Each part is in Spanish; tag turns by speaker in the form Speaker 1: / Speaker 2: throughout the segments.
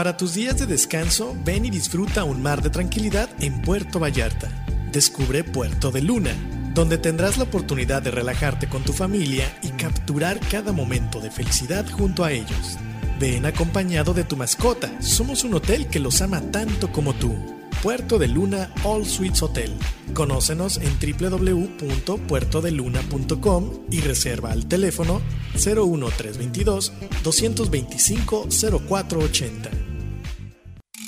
Speaker 1: Para tus días de descanso, ven y disfruta un mar de tranquilidad en Puerto Vallarta. Descubre Puerto de Luna, donde tendrás la oportunidad de relajarte con tu familia y capturar cada momento de felicidad junto a ellos. Ven acompañado de tu mascota, somos un hotel que los ama tanto como tú. Puerto de Luna All Suites Hotel. Conócenos en www.puertodeluna.com y reserva al teléfono 01322 225 0480.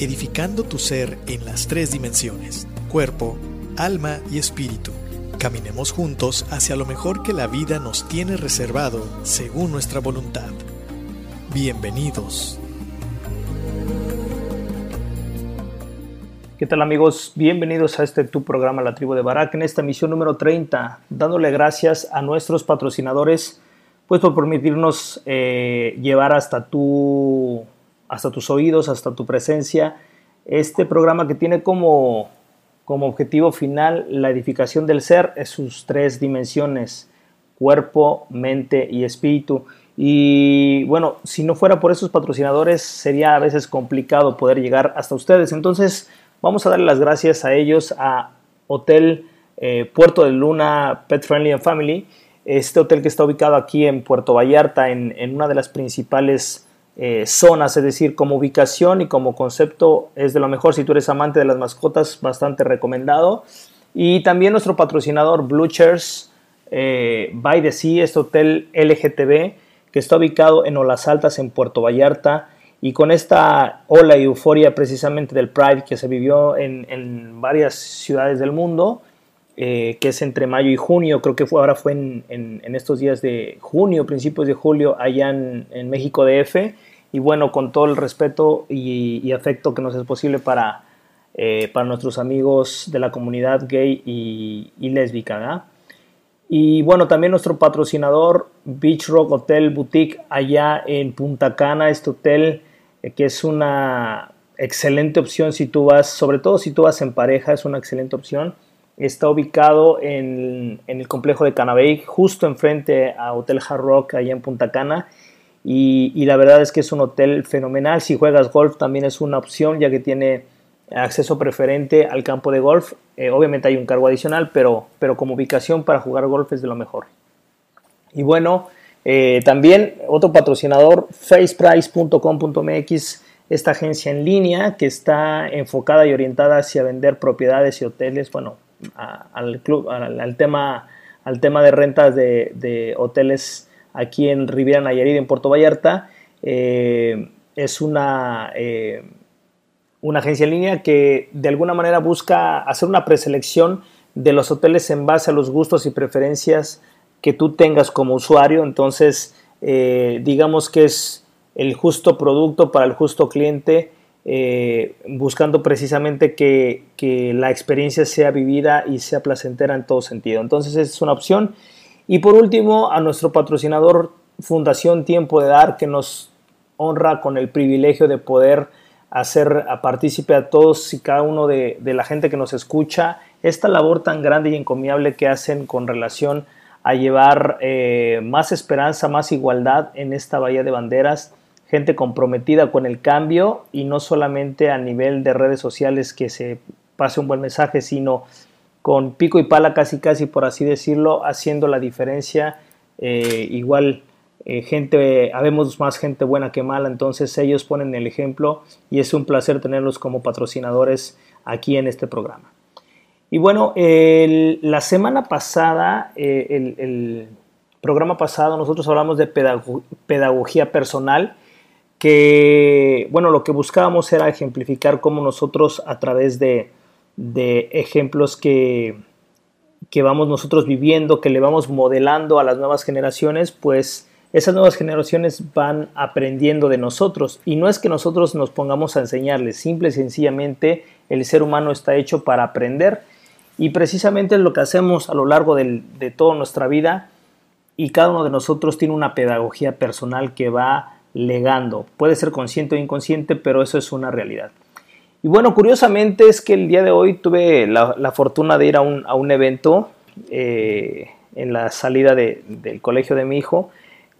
Speaker 1: edificando tu ser en las tres dimensiones, cuerpo, alma y espíritu. Caminemos juntos hacia lo mejor que la vida nos tiene reservado según nuestra voluntad. Bienvenidos.
Speaker 2: ¿Qué tal amigos? Bienvenidos a este tu programa La Tribu de Barak en esta misión número 30, dándole gracias a nuestros patrocinadores pues por permitirnos eh, llevar hasta tu hasta tus oídos, hasta tu presencia este programa que tiene como como objetivo final la edificación del ser en sus tres dimensiones, cuerpo, mente y espíritu. Y bueno, si no fuera por esos patrocinadores sería a veces complicado poder llegar hasta ustedes. Entonces vamos a darle las gracias a ellos, a Hotel eh, Puerto de Luna Pet Friendly and Family, este hotel que está ubicado aquí en Puerto Vallarta, en, en una de las principales eh, zonas, es decir, como ubicación y como concepto es de lo mejor. Si tú eres amante de las mascotas, bastante recomendado. Y también nuestro patrocinador Blue Chairs eh, by the Sea, este hotel LGTB que está ubicado en Olas Altas, en Puerto Vallarta. Y con esta ola y euforia precisamente del Pride que se vivió en, varias ciudades del mundo, eh, que es entre mayo y junio, creo que fue, ahora fue en, en, estos días de junio, principios de julio, allá en, en México DF y bueno, con todo el respeto y, afecto que nos es posible para, eh, para nuestros amigos de la comunidad gay y, y lésbica. Y bueno, también nuestro patrocinador Beach Rock Hotel Boutique allá en Punta Cana, este hotel eh, que es una excelente opción si tú vas, sobre todo si tú vas en pareja, es una excelente opción. Está ubicado en, en el complejo de Canabey, justo enfrente a Hotel Hard Rock allá en Punta Cana y, la verdad es que es un hotel fenomenal. Si juegas golf también es una opción ya que tiene acceso preferente al campo de golf. Eh, obviamente hay un cargo adicional, pero, pero como ubicación para jugar golf es de lo mejor. Y bueno, eh, también otro patrocinador, faceprice.com.mx, esta agencia en línea que está enfocada y orientada hacia vender propiedades y hoteles, bueno, al, club, al, tema, al tema de rentas de, de hoteles aquí en Riviera Nayarit, en Puerto Vallarta. Eh, es una, eh, una agencia en línea que de alguna manera busca hacer una preselección de los hoteles en base a los gustos y preferencias que tú tengas como usuario. Entonces, eh, digamos que es el justo producto para el justo cliente, buscando precisamente que, que, la experiencia sea vivida y sea placentera en todo sentido. Entonces, es una opción. Y por último, a nuestro patrocinador Fundación Tiempo de Dar, que nos honra con el privilegio de poder hacer a partícipe a todos y cada uno de, la gente que nos escucha esta labor tan grande y encomiable que hacen con relación a llevar eh, más esperanza, más igualdad en esta Bahía de Banderas, gente comprometida con el cambio y no solamente a nivel de redes sociales que se pase un buen mensaje, sino con pico y pala casi casi por así decirlo, haciendo la diferencia eh, igual eh, gente, habemos más gente buena que mala, entonces ellos ponen el ejemplo y es un placer tenerlos como patrocinadores aquí en este programa. Y bueno, la semana pasada, eh, el, programa pasado, nosotros hablamos de pedagogía personal, que bueno, lo que buscábamos era ejemplificar cómo nosotros a través de, de ejemplos que, que vamos nosotros viviendo, que le vamos modelando a las nuevas generaciones, pues esas nuevas generaciones van aprendiendo de nosotros. Y no es que nosotros nos pongamos a enseñarles, simple y sencillamente el ser humano está hecho para aprender. Y precisamente es lo que hacemos a lo largo de toda nuestra vida y cada uno de nosotros tiene una pedagogía personal que va legando, puede ser consciente o inconsciente, pero eso es una realidad. Y bueno, curiosamente es que el día de hoy tuve la, fortuna de ir a un, evento eh, en la salida del colegio de mi hijo,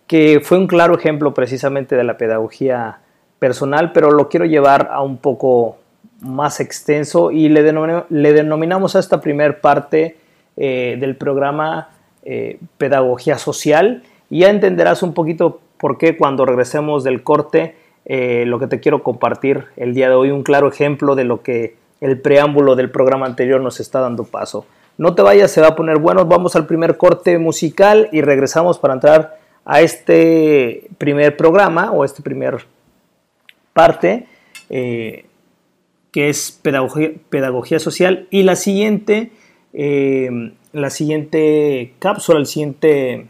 Speaker 2: que fue un claro ejemplo precisamente de la pedagogía personal, pero lo quiero llevar a un poco más extenso y le, denominamos a esta primer parte eh, del programa eh, pedagogía social. Y ya entenderás un poquito por qué cuando regresemos del corte eh, lo que te quiero compartir el día de hoy, un claro ejemplo de lo que el preámbulo del programa anterior nos está dando paso. No te vayas, se va a poner bueno, vamos al primer corte musical y regresamos para entrar a este primer programa o este primer parte eh, que es pedagogía, social y la siguiente eh, la siguiente cápsula el siguiente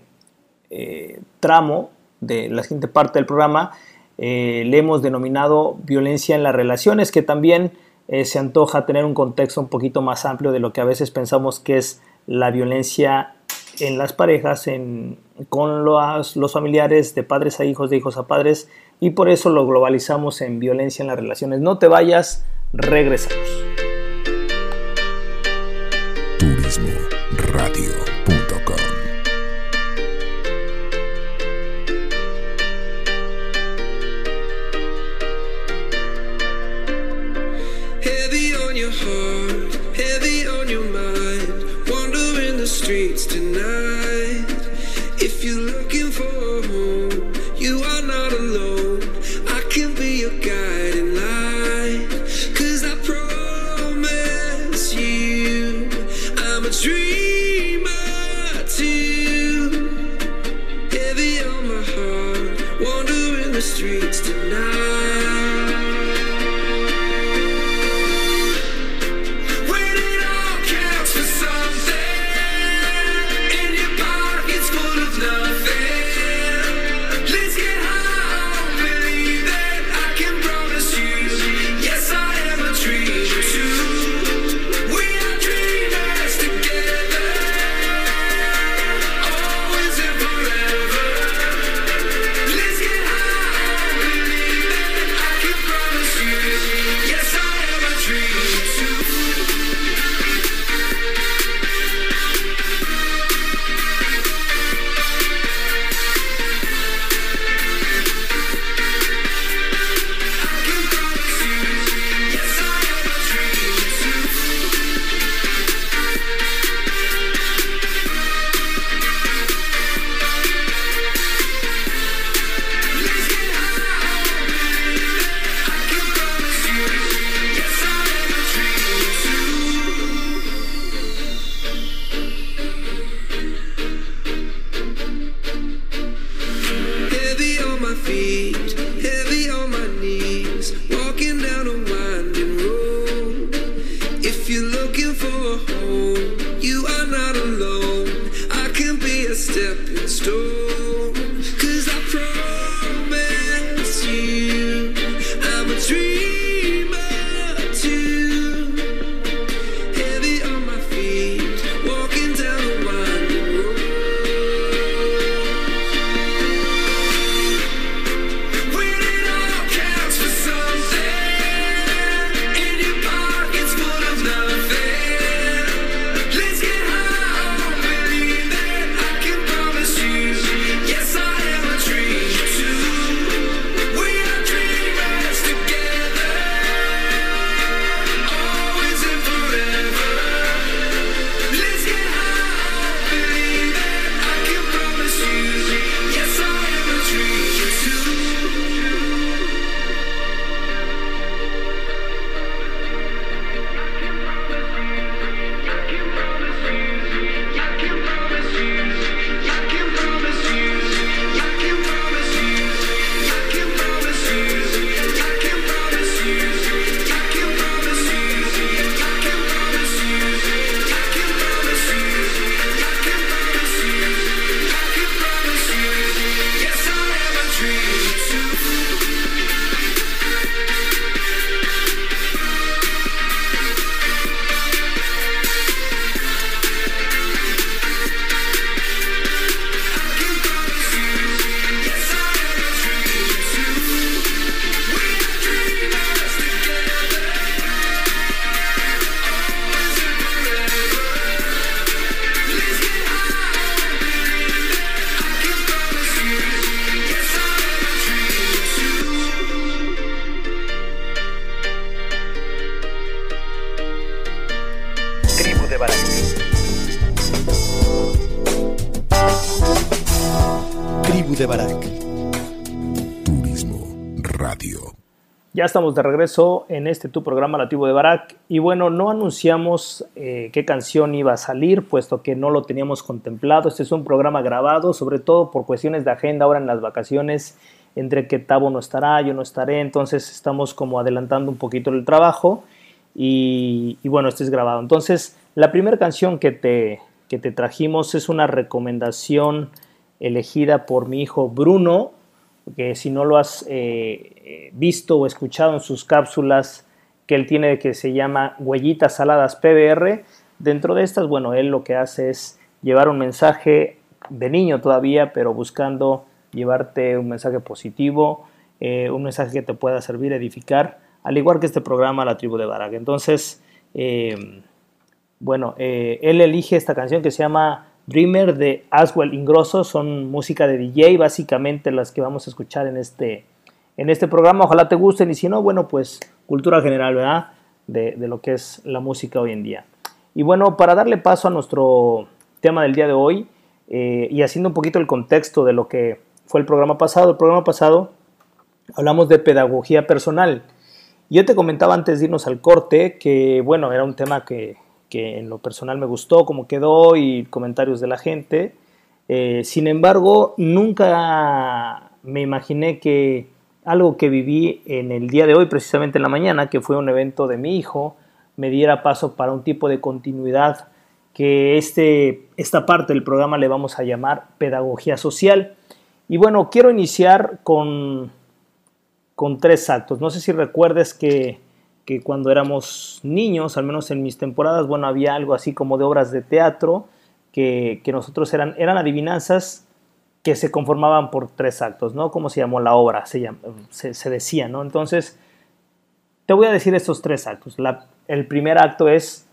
Speaker 2: tramo de la siguiente parte del programa le hemos denominado violencia en las relaciones que también se antoja tener un contexto un poquito más amplio de lo que a veces pensamos que es la violencia en las parejas, en, con los, los familiares, de padres a hijos, de hijos a padres, y por eso lo globalizamos en violencia en las relaciones. No te vayas, regresamos. Ya estamos de regreso en este tu programa Nativo de Barak y bueno, no anunciamos eh, qué canción iba a salir puesto que no lo teníamos contemplado. Este es un programa grabado, sobre todo por cuestiones de agenda ahora en las vacaciones, entre que Tabo no estará, yo no estaré, entonces estamos como adelantando un poquito el trabajo y, bueno, este es grabado. Entonces, la primera canción que te, que te trajimos es una recomendación elegida por mi hijo Bruno, que si no lo has eh, eh, visto o escuchado en sus cápsulas que él tiene que se llama Huellitas Saladas PBR, dentro de estas, bueno, él lo que hace es llevar un mensaje de niño todavía, pero buscando llevarte un mensaje positivo, eh, un mensaje que te pueda servir, edificar, al igual que este programa La Tribu de Barak. Entonces, bueno, él elige esta canción que se llama Dreamer de Aswell Ingrosso son música de DJ, básicamente las que vamos a escuchar en este, en este programa. Ojalá te gusten y si no, bueno, pues cultura general, ¿verdad? De, lo que es la música hoy en día. Y bueno, para darle paso a nuestro tema del día de hoy eh, y haciendo un poquito el contexto de lo que fue el programa pasado, el programa pasado hablamos de pedagogía personal. Yo te comentaba antes de irnos al corte que, bueno, era un tema que, que en lo personal me gustó cómo quedó y comentarios de la gente. Eh, sin embargo, nunca me imaginé que algo que viví en el día de hoy, precisamente en la mañana, que fue un evento de mi hijo, me diera paso para un tipo de continuidad que este, esta parte del programa le vamos a llamar pedagogía social. Y bueno, quiero iniciar con, con tres actos. No sé si recuerdes que que cuando éramos niños, al menos en mis temporadas, bueno, había algo así como de obras de teatro que, nosotros eran, eran adivinanzas que se conformaban por tres actos, ¿no? ¿Cómo se llamó la obra? Se, se, decía, ¿no? Entonces, te voy a decir estos tres actos. el primer acto es,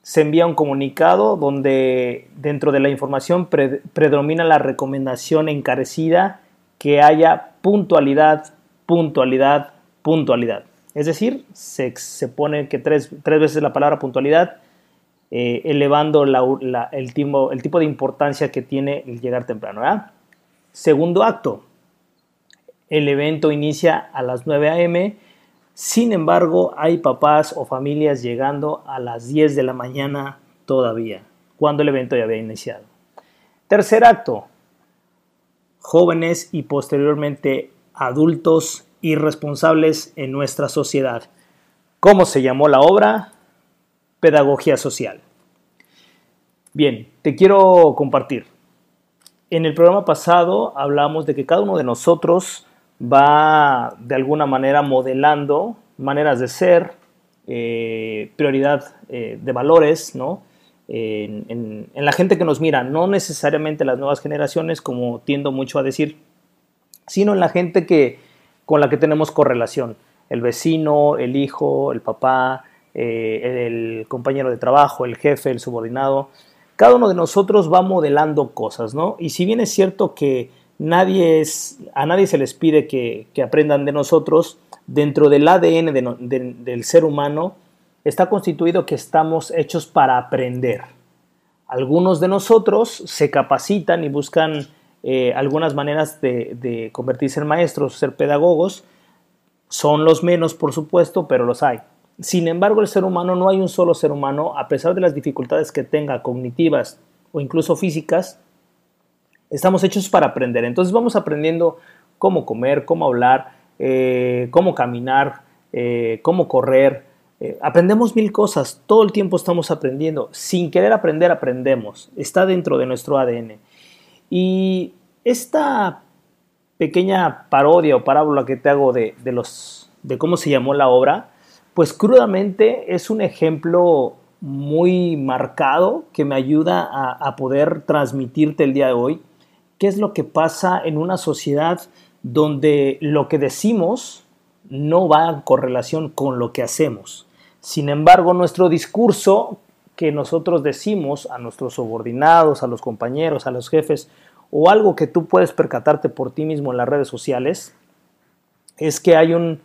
Speaker 2: se envía un comunicado donde dentro de la información predomina la recomendación encarecida que haya puntualidad, puntualidad, puntualidad. Es decir, se, pone que tres, veces la palabra puntualidad, eh, elevando el, tipo, el, tipo, de importancia que tiene el llegar temprano. Segundo acto, el evento inicia a las 9 a.m., sin embargo, hay papás o familias llegando a las 10 de la mañana todavía, cuando el evento ya había iniciado. Tercer acto, jóvenes y posteriormente adultos irresponsables en nuestra sociedad. ¿Cómo se llamó la obra? pedagogía social. Bien, te quiero compartir. En el programa pasado hablamos de que cada uno de nosotros va de alguna manera modelando maneras de ser, eh, prioridad eh, de valores, ¿no? En, en, la gente que nos mira, no necesariamente las nuevas generaciones, como tiendo mucho a decir, sino en la gente que, con la que tenemos correlación. El vecino, el hijo, el papá, eh, el compañero de trabajo, el jefe, el subordinado. Cada uno de nosotros va modelando cosas, ¿no? Y si bien es cierto que nadie es, a nadie se les pide que, aprendan de nosotros, dentro del ADN del ser humano está constituido que estamos hechos para aprender. Algunos de nosotros se capacitan y buscan eh, algunas maneras de, convertirse en maestros, ser pedagogos. Son los menos, por supuesto, pero los hay. Sin embargo, el ser humano no hay un solo ser humano, a pesar de las dificultades que tenga cognitivas o incluso físicas, estamos hechos para aprender. Entonces vamos aprendiendo cómo comer, cómo hablar, eh, cómo caminar, eh, cómo correr. aprendemos mil cosas, todo el tiempo estamos aprendiendo. Sin querer aprender, aprendemos. Está dentro de nuestro ADN. Y esta pequeña parodia o parábola que te hago de, los, de cómo se llamó la obra, pues crudamente es un ejemplo muy marcado que me ayuda a, a, poder transmitirte el día de hoy qué es lo que pasa en una sociedad donde lo que decimos no va en correlación con lo que hacemos. Sin embargo, nuestro discurso que nosotros decimos a nuestros subordinados, a los compañeros, a los jefes, o algo que tú puedes percatarte por ti mismo en las redes sociales, es que hay un,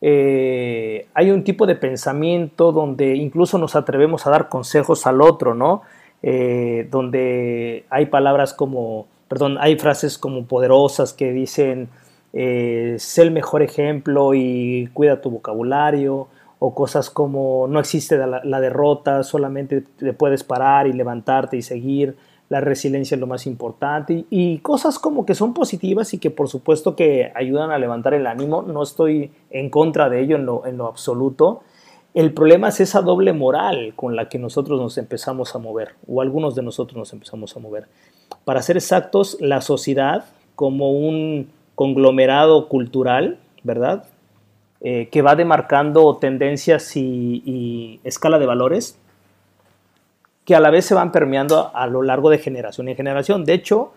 Speaker 2: eh, hay un tipo de pensamiento donde incluso nos atrevemos a dar consejos al otro, ¿no? Eh, donde hay palabras como, perdón, hay frases como poderosas que dicen, eh, sé el mejor ejemplo y cuida tu vocabulario, o cosas como no existe la, derrota, solamente te puedes parar y levantarte y seguir, la resiliencia es lo más importante y, cosas como que son positivas y que por supuesto que ayudan a levantar el ánimo, no estoy en contra de ello en lo, en lo absoluto. El problema es esa doble moral con la que nosotros nos empezamos a mover, o algunos de nosotros nos empezamos a mover. Para ser exactos, la sociedad como un conglomerado cultural, ¿verdad? Eh, que va demarcando tendencias y, escala de valores que a la vez se van permeando a, lo largo de generación en generación. De hecho,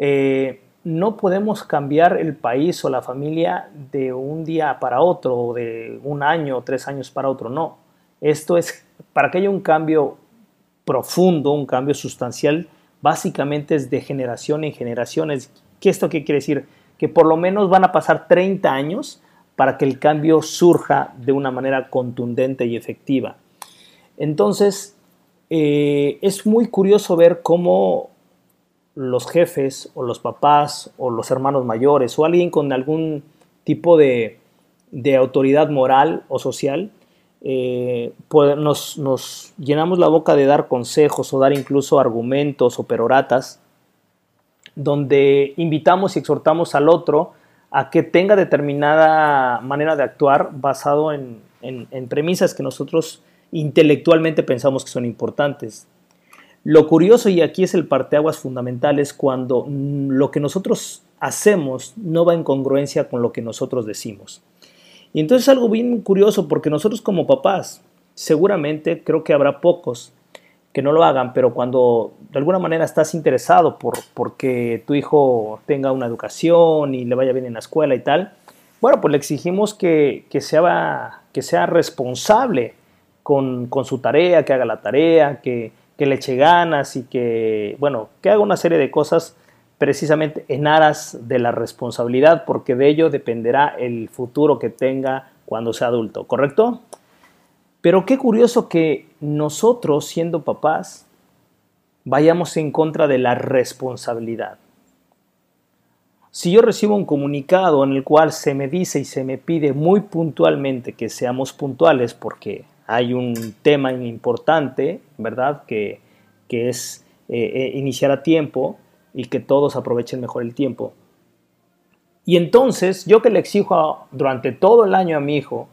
Speaker 2: eh, no podemos cambiar el país o la familia de un día para otro, o de un año o tres años para otro, no. Esto es, para que haya un cambio profundo, un cambio sustancial, básicamente es de generación en generaciones. ¿Qué esto qué quiere decir? Que por lo menos van a pasar 30 años para que el cambio surja de una manera contundente y efectiva. Entonces, eh, es muy curioso ver cómo los jefes o los papás o los hermanos mayores o alguien con algún tipo de, autoridad moral o social, eh, pues nos, nos, llenamos la boca de dar consejos o dar incluso argumentos o peroratas, donde invitamos y exhortamos al otro a que tenga determinada manera de actuar basado en, premisas que nosotros intelectualmente pensamos que son importantes. Lo curioso, y aquí es el parteaguas fundamental, es cuando lo que nosotros hacemos no va en congruencia con lo que nosotros decimos. Y entonces es algo bien curioso porque nosotros como papás, seguramente creo que habrá pocos que no lo hagan, pero cuando de alguna manera estás interesado por porque tu hijo tenga una educación y le vaya bien en la escuela y tal, bueno, pues le exigimos que, sea, que sea responsable con, su tarea, que haga la tarea, que, que, le eche ganas y que, bueno, que haga una serie de cosas precisamente en aras de la responsabilidad, porque de ello dependerá el futuro que tenga cuando sea adulto, ¿correcto? Pero qué curioso que nosotros, siendo papás, vayamos en contra de la responsabilidad. Si yo recibo un comunicado en el cual se me dice y se me pide muy puntualmente que seamos puntuales porque hay un tema importante, ¿verdad? Que, es eh, eh, iniciar a tiempo y que todos aprovechen mejor el tiempo. Y entonces yo que le exijo durante todo el año a mi hijo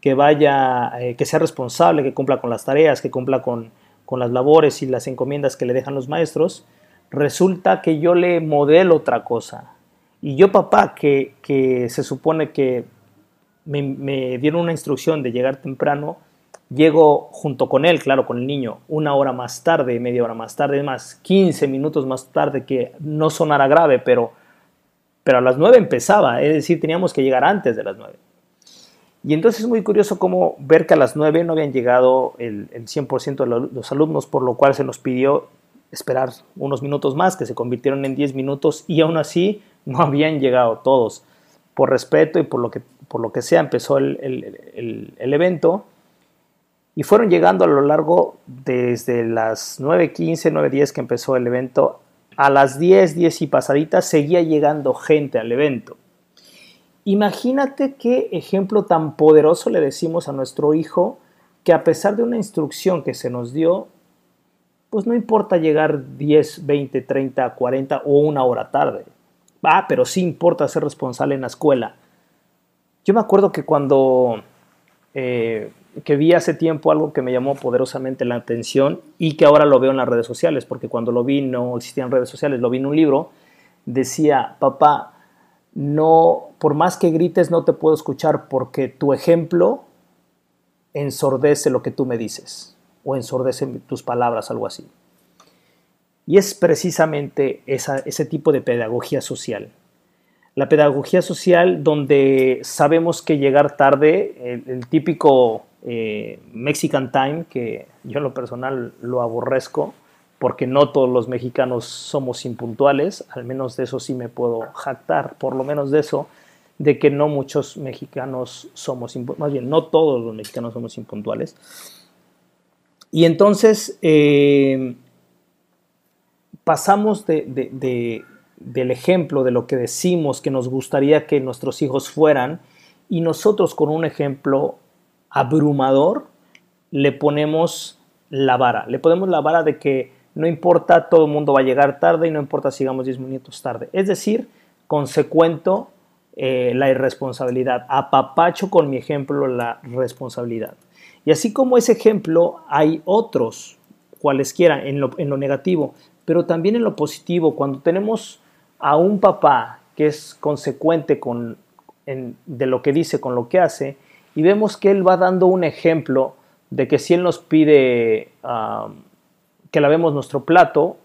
Speaker 2: que vaya, eh, que sea responsable, que cumpla con las tareas, que cumpla con, las labores y las encomiendas que le dejan los maestros, resulta que yo le modelo otra cosa. Y yo, papá, que, se supone que me, me, dieron una instrucción de llegar temprano, llego junto con él, claro, con el niño, una hora más tarde, media hora más tarde, más 15 minutos más tarde, que no sonara grave, pero, pero a las 9 empezaba, es decir, teníamos que llegar antes de las 9. Y entonces es muy curioso cómo ver que a las 9 no habían llegado el, 100% de los alumnos, por lo cual se nos pidió esperar unos minutos más, que se convirtieron en 10 minutos, y aún así no habían llegado todos. Por respeto y por lo que, por lo que sea, empezó el, el evento y fueron llegando a lo largo desde las 9.15, 9.10 que empezó el evento, a las 10, 10 y pasaditas seguía llegando gente al evento. Imagínate qué ejemplo tan poderoso le decimos a nuestro hijo que a pesar de una instrucción que se nos dio, pues no importa llegar 10, 20, 30, 40 o una hora tarde. Ah, pero sí importa ser responsable en la escuela. Yo me acuerdo que cuando eh, que vi hace tiempo algo que me llamó poderosamente la atención y que ahora lo veo en las redes sociales, porque cuando lo vi no existían redes sociales, lo vi en un libro, decía, papá, no, por más que grites, no te puedo escuchar porque tu ejemplo ensordece lo que tú me dices o ensordece tus palabras, algo así. Y es precisamente ese tipo de pedagogía social. La pedagogía social donde sabemos que llegar tarde, el, típico eh, Mexican Time, que yo en lo personal lo aborrezco, porque no todos los mexicanos somos impuntuales, al menos de eso sí me puedo jactar, por lo menos de eso, de que no muchos mexicanos somos, más bien no todos los mexicanos somos impuntuales. Y entonces eh, pasamos del ejemplo, de lo que decimos que nos gustaría que nuestros hijos fueran, y nosotros con un ejemplo abrumador le ponemos la vara, le ponemos la vara de que no importa, todo el mundo va a llegar tarde y no importa si llegamos 10 minutos tarde. Es decir, consecuento eh, la irresponsabilidad. Apapacho con mi ejemplo la responsabilidad. Y así como ese ejemplo, hay otros, cualesquiera, en lo, en lo negativo, pero también en lo positivo. Cuando tenemos a un papá que es consecuente con, de lo que dice con lo que hace, y vemos que él va dando un ejemplo de que si él nos pide que lavemos nuestro plato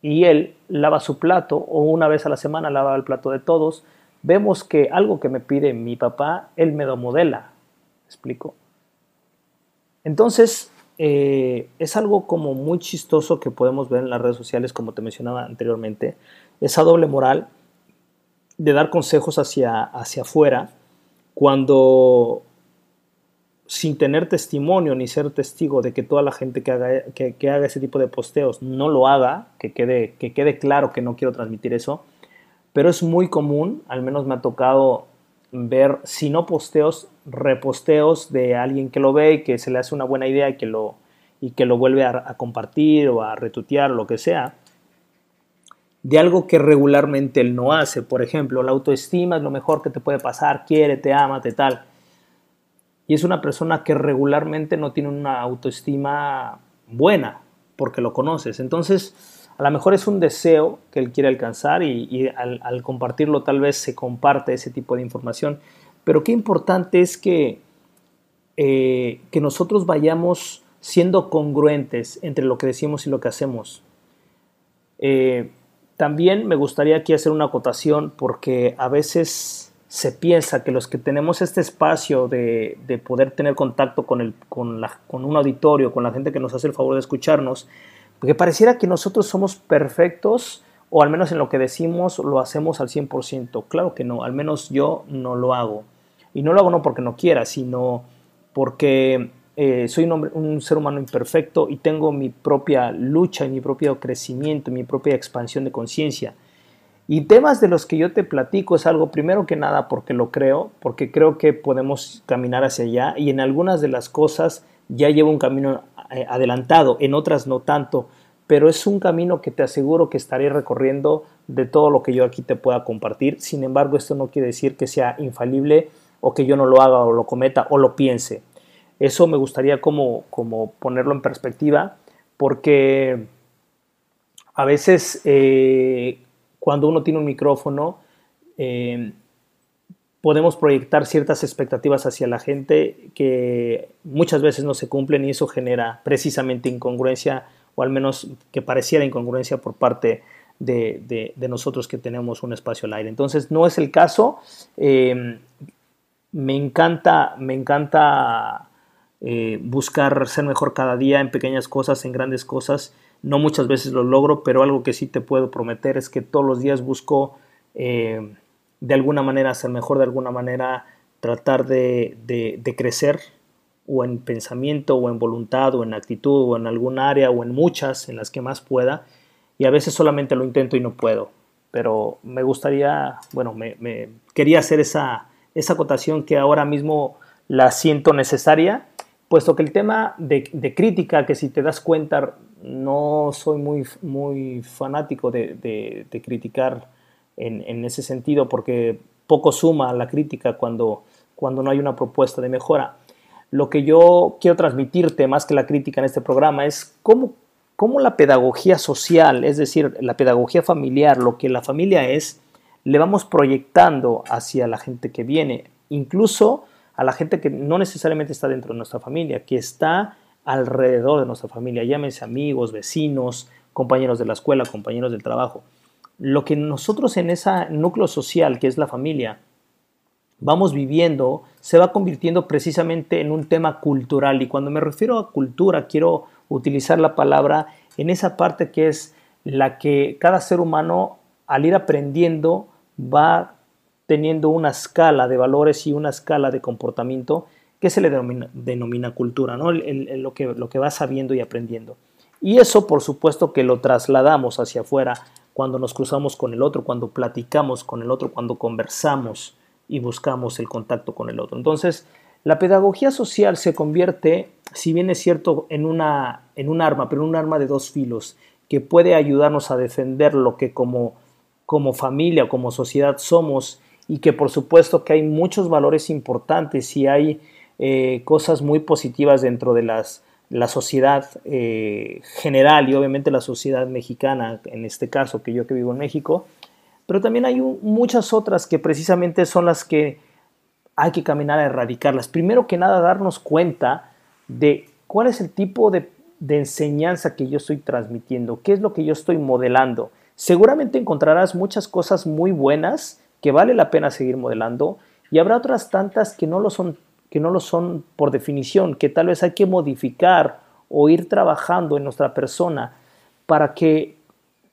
Speaker 2: y él lava su plato o una vez a la semana lava el plato de todos, vemos que algo que me pide mi papá, él me lo modela. explico? Entonces, eh, es algo como muy chistoso que podemos ver en las redes sociales, como te mencionaba anteriormente, esa doble moral de dar consejos hacia, hacia afuera cuando sin tener testimonio ni ser testigo de que toda la gente que haga, que, haga ese tipo de posteos no lo haga, que quede, que quede claro que no quiero transmitir eso, pero es muy común, al menos me ha tocado ver, si no posteos, reposteos de alguien que lo ve y que se le hace una buena idea y que lo, y que lo vuelve a, compartir o a retuitear o lo que sea, de algo que regularmente él no hace. Por ejemplo, la autoestima es lo mejor que te puede pasar, quiere, te ama, te tal y es una persona que regularmente no tiene una autoestima buena porque lo conoces. Entonces, a lo mejor es un deseo que él quiere alcanzar y, al, compartirlo tal vez se comparte ese tipo de información. Pero qué importante es que, eh, que nosotros vayamos siendo congruentes entre lo que decimos y lo que hacemos. Eh, también me gustaría aquí hacer una acotación porque a veces se piensa que los que tenemos este espacio de, poder tener contacto con, el, con, la, con, un auditorio, con la gente que nos hace el favor de escucharnos, porque pareciera que nosotros somos perfectos o al menos en lo que decimos lo hacemos al 100%. Claro que no, al menos yo no lo hago. Y no lo hago no porque no quiera, sino porque eh, soy un, ser humano imperfecto y tengo mi propia lucha y mi propio crecimiento, mi propia expansión de conciencia. Y temas de los que yo te platico es algo primero que nada porque lo creo, porque creo que podemos caminar hacia allá y en algunas de las cosas ya llevo un camino adelantado, en otras no tanto, pero es un camino que te aseguro que estaré recorriendo de todo lo que yo aquí te pueda compartir. Sin embargo, esto no quiere decir que sea infalible o que yo no lo haga o lo cometa o lo piense. Eso me gustaría como, como ponerlo en perspectiva porque a veces eh, cuando uno tiene un micrófono eh, podemos proyectar ciertas expectativas hacia la gente que muchas veces no se cumplen y eso genera precisamente incongruencia o al menos que pareciera incongruencia por parte de, nosotros que tenemos un espacio al aire. Entonces no es el caso. Eh, me encanta, me encanta eh, buscar ser mejor cada día en pequeñas cosas, en grandes cosas. No muchas veces lo logro, pero algo que sí te puedo prometer es que todos los días busco eh, de alguna manera ser mejor, de alguna manera tratar de, de, crecer o en pensamiento o en voluntad o en actitud o en algún área o en muchas en las que más pueda. Y a veces solamente lo intento y no puedo. Pero me gustaría bueno me, me quería hacer esa, esa acotación que ahora mismo la siento necesaria puesto que el tema de, de crítica que si te das cuenta no soy muy, muy fanático de, de, de criticar en, ese sentido, porque poco suma la crítica cuando, cuando no hay una propuesta de mejora. Lo que yo quiero transmitirte más que la crítica en este programa es cómo, cómo la pedagogía social, es decir, la pedagogía familiar, lo que la familia es, le vamos proyectando hacia la gente que viene, incluso a la gente que no necesariamente está dentro de nuestra familia, que está alrededor de nuestra familia, llámense amigos, vecinos, compañeros de la escuela, compañeros del trabajo lo que nosotros en ese núcleo social que es la familia vamos viviendo se va convirtiendo precisamente en un tema cultural y cuando me refiero a cultura quiero utilizar la palabra en esa parte que es la que cada ser humano al ir aprendiendo va teniendo una escala de valores y una escala de comportamiento que se le denomina, cultura, ¿no? lo, que, lo que va sabiendo y aprendiendo. Y eso, por supuesto, que lo trasladamos hacia afuera cuando nos cruzamos con el otro, cuando platicamos con el otro, cuando conversamos y buscamos el contacto con el otro. Entonces, la pedagogía social se convierte, si bien es cierto, en, una, en un arma, pero un arma de dos filos, que puede ayudarnos a defender lo que como, como familia como sociedad somos y que por supuesto que hay muchos valores importantes y hay eh, cosas muy positivas dentro de las la sociedad eh, general y obviamente la sociedad mexicana, en este caso que yo que vivo en México, pero también hay muchas otras que precisamente son las que hay que caminar a erradicarlas. Primero que nada, darnos cuenta de cuál es el tipo de, de enseñanza que yo estoy transmitiendo, qué es lo que yo estoy modelando. Seguramente encontrarás muchas cosas muy buenas que vale la pena seguir modelando y habrá otras tantas que no lo son que no lo son por definición, que tal vez hay que modificar o ir trabajando en nuestra persona para que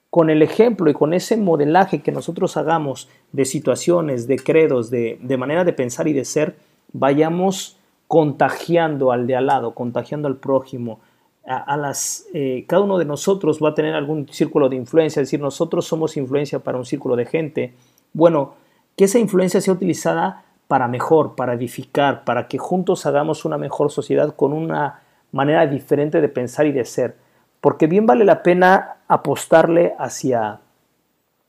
Speaker 2: con el ejemplo y con ese modelaje que nosotros hagamos de situaciones, de credos, de, manera de pensar y de ser, vayamos contagiando al de al lado, contagiando al prójimo. A, las, eh, cada uno de nosotros va a tener algún círculo de influencia, es decir, nosotros somos influencia para un círculo de gente. Bueno, que esa influencia sea utilizada para mejor, para edificar, para que juntos hagamos una mejor sociedad con una manera diferente de pensar y de ser. Porque bien vale la pena apostarle hacia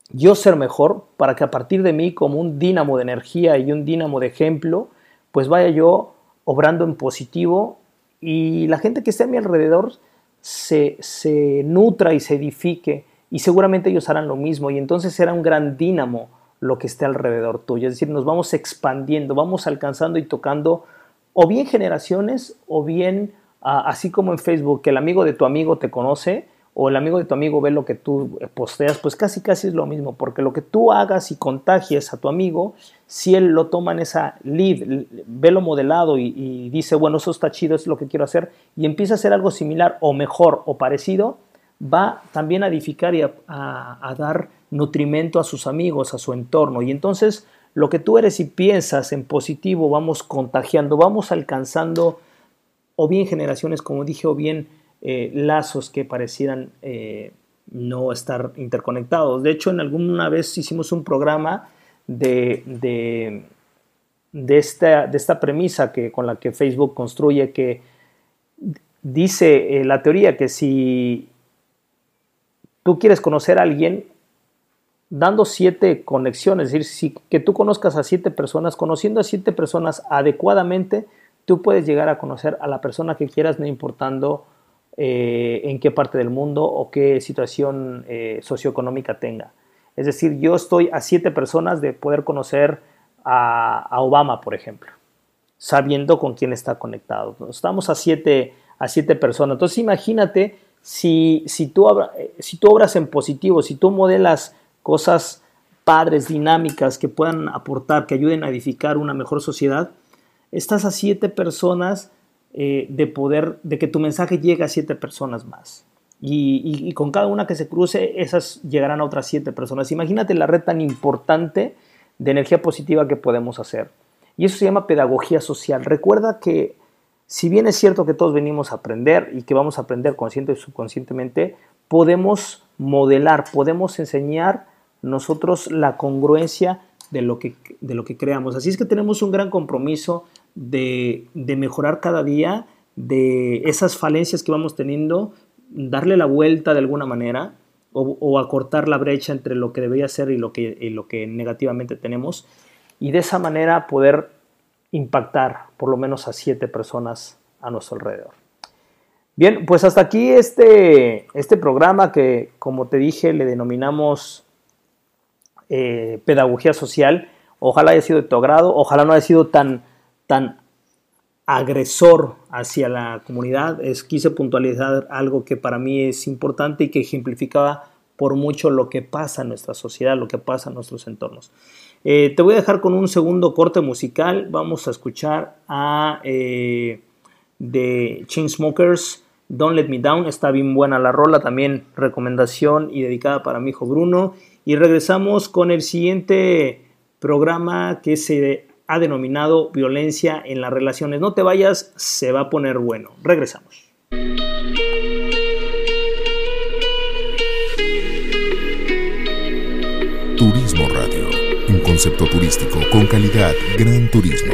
Speaker 2: yo ser mejor para que a partir de mí como un dínamo de energía y un dínamo de ejemplo, pues vaya yo obrando en positivo y la gente que esté a mi alrededor se, se nutra y se edifique y seguramente ellos harán lo mismo y entonces será un gran dínamo lo que esté alrededor tuyo. Es decir, nos vamos expandiendo, vamos alcanzando y tocando o bien generaciones o bien ah, así como en Facebook, que el amigo de tu amigo te conoce o el amigo de tu amigo ve lo que tú posteas, pues casi casi es lo mismo, porque lo que tú hagas y contagies a tu amigo, si él lo toma en esa lead, ve lo modelado y, dice, bueno, eso está chido, es lo que quiero hacer, y empieza a hacer algo similar o mejor o parecido, va también a edificar y a dar nutrimento a sus amigos, a su entorno. Y entonces lo que tú eres y piensas en positivo, vamos contagiando, vamos alcanzando o bien generaciones, como dije, o bien eh, lazos que parecieran eh, no estar interconectados. De hecho, en alguna vez hicimos un programa de, de, de, esta, de esta, premisa que, con la que Facebook construye que dice eh, la teoría que si tú quieres conocer a alguien, dando siete conexiones, es decir, que tú conozcas a siete personas, conociendo a siete personas adecuadamente, tú puedes llegar a conocer a la persona que quieras, no importando eh, en qué parte del mundo o qué situación eh, socioeconómica tenga. Es decir, yo estoy a siete personas de poder conocer a, Obama, por ejemplo, sabiendo con quién está conectado. Estamos a siete, a siete personas. Entonces imagínate si, si, tú, si tú obras en positivo, si tú modelas cosas padres, dinámicas que puedan aportar, que ayuden a edificar una mejor sociedad, estás a siete personas eh, de poder, de que tu mensaje llegue a siete personas más. Y, con cada una que se cruce, esas llegarán a otras siete personas. Imagínate la red tan importante de energía positiva que podemos hacer. Y eso se llama pedagogía social. Recuerda que si bien es cierto que todos venimos a aprender y que vamos a aprender consciente y subconscientemente, podemos modelar, podemos enseñar nosotros la congruencia de lo que, de lo que creamos. Así es que tenemos un gran compromiso de, mejorar cada día, de esas falencias que vamos teniendo, darle la vuelta de alguna manera o, acortar la brecha entre lo que debería ser y lo que, y lo que negativamente tenemos y de esa manera poder impactar por lo menos a siete personas a nuestro alrededor. Bien, pues hasta aquí este, este programa que como te dije le denominamos eh, pedagogía social. Ojalá haya sido de tu agrado, ojalá no haya sido tan, tan agresor hacia la comunidad. Es, quise puntualizar algo que para mí es importante y que ejemplificaba por mucho lo que pasa en nuestra sociedad, lo que pasa en nuestros entornos. Eh, te voy a dejar con un segundo corte musical. Vamos a escuchar a eh, The Chainsmokers, Don't Let Me Down. Está bien buena la rola, también recomendación y dedicada para mi hijo Bruno. Y regresamos con el siguiente programa que se ha denominado violencia en las relaciones. No te vayas, se va a poner bueno. Regresamos.
Speaker 3: Turismo Radio, un concepto turístico con calidad, gran turismo.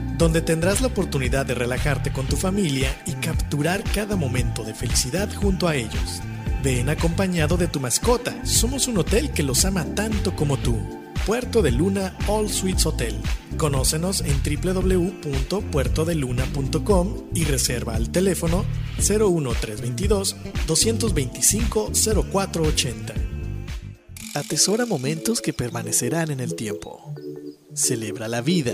Speaker 1: donde tendrás la oportunidad de relajarte con tu familia y capturar cada momento de felicidad junto a ellos. Ven acompañado de tu mascota. Somos un hotel que los ama tanto como tú. Puerto de Luna All Suites Hotel. Conócenos en www.puertodeluna.com y reserva al teléfono 01322 225 0480. Atesora momentos que permanecerán en el tiempo. Celebra la vida.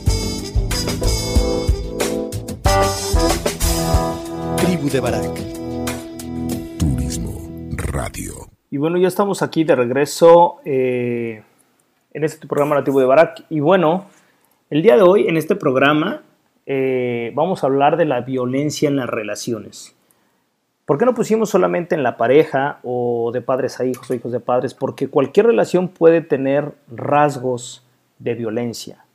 Speaker 1: Tribu de Barak.
Speaker 3: Turismo Radio.
Speaker 2: Y bueno, ya estamos aquí de regreso eh, en este programa Nativo de Barak. Y bueno, el día de hoy en este programa eh, vamos a hablar de la violencia en las relaciones. ¿Por qué no pusimos solamente en la pareja o de padres a hijos o hijos de padres? Porque cualquier relación puede tener rasgos de violencia.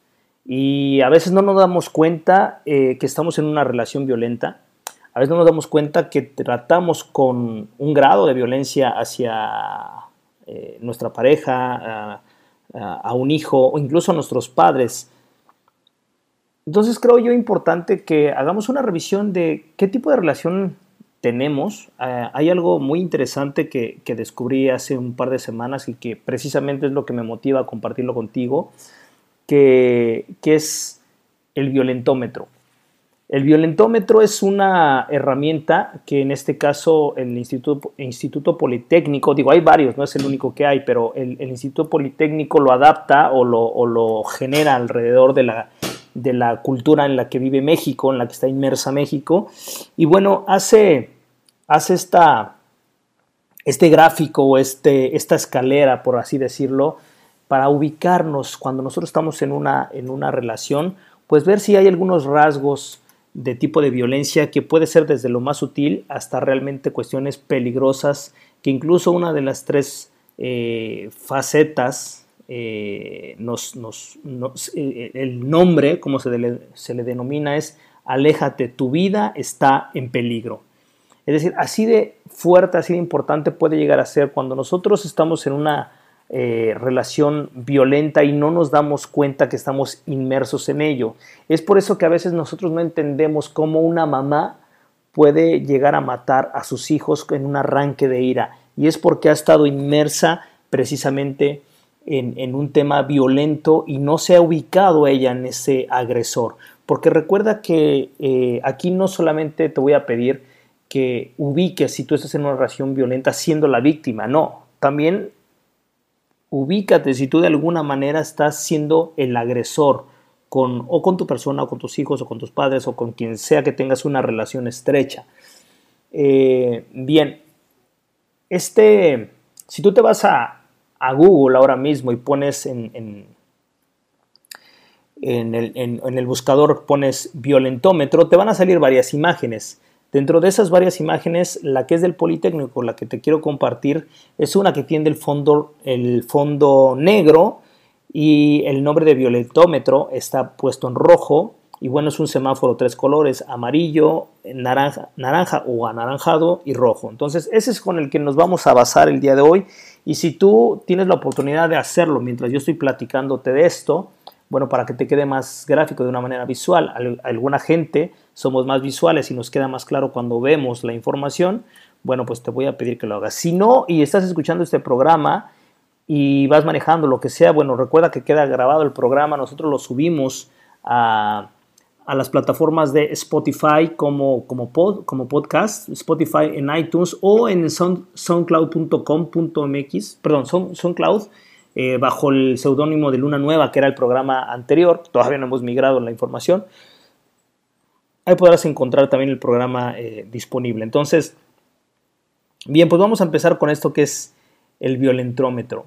Speaker 2: Y a veces no nos damos cuenta eh, que estamos en una relación violenta. A veces no nos damos cuenta que tratamos con un grado de violencia hacia eh, nuestra pareja, a un hijo o incluso a nuestros padres. Entonces creo yo importante que hagamos una revisión de qué tipo de relación tenemos. Eh, hay algo muy interesante que, descubrí hace un par de semanas y que precisamente es lo que me motiva a compartirlo contigo, que, que es el violentómetro. El violentómetro es una herramienta que en este caso el Instituto, Instituto Politécnico, digo, hay varios, no es el único que hay, pero el, Instituto Politécnico lo adapta o lo, genera alrededor de la, de la, cultura en la que vive México, en la que está inmersa México. Y bueno, hace, hace esta, este gráfico o este, esta escalera, por así decirlo, para ubicarnos cuando nosotros estamos en una, en una relación, pues ver si hay algunos rasgos de tipo de violencia que puede ser desde lo más sutil hasta realmente cuestiones peligrosas, que incluso una de las tres eh, facetas, eh, nos, eh, el nombre, como se se le denomina, es aléjate, tu vida está en peligro. Es decir, así de fuerte, así de importante puede llegar a ser cuando nosotros estamos en una eh, relación violenta y no nos damos cuenta que estamos inmersos en ello. Es por eso que a veces nosotros no entendemos cómo una mamá puede llegar a matar a sus hijos en un arranque de ira y es porque ha estado inmersa precisamente en, un tema violento y no se ha ubicado ella en ese agresor. Porque recuerda que eh, aquí no solamente te voy a pedir que ubiques si tú estás en una relación violenta siendo la víctima, no, también ubícate si tú de alguna manera estás siendo el agresor con, o con tu persona, o con tus hijos, o con tus padres, o con quien sea que tengas una relación estrecha. Eh, bien, este, si tú te vas a, Google ahora mismo y pones en, en, el, en el buscador, pones violentómetro, te van a salir varias imágenes. Dentro de esas varias imágenes, la que es del Politécnico, la que te quiero compartir, es una que tiene el fondo, el fondo negro y el nombre de violetómetro está puesto en rojo Y bueno, es un semáforo tres colores, amarillo, naranja, naranja o anaranjado y rojo. Entonces, ese es con el que nos vamos a basar el día de hoy. Y si tú tienes la oportunidad de hacerlo mientras yo estoy platicándote de esto, bueno, para que te quede más gráfico de una manera visual, alguna gente somos más visuales y nos queda más claro cuando vemos la información, bueno, pues te voy a pedir que lo hagas. Si no, y estás escuchando este programa y vas manejando lo que sea, bueno, recuerda que queda grabado el programa, nosotros lo subimos a a las plataformas de Spotify como, como, como podcast, Spotify en iTunes o en soundcloud.com.mx, perdón, Soundcloud, eh, bajo el seudónimo de Luna Nueva, que era el programa anterior, todavía no hemos migrado la información. Ahí podrás encontrar también el programa eh, disponible. Entonces, bien, pues vamos a empezar con esto que es el violentrómetro,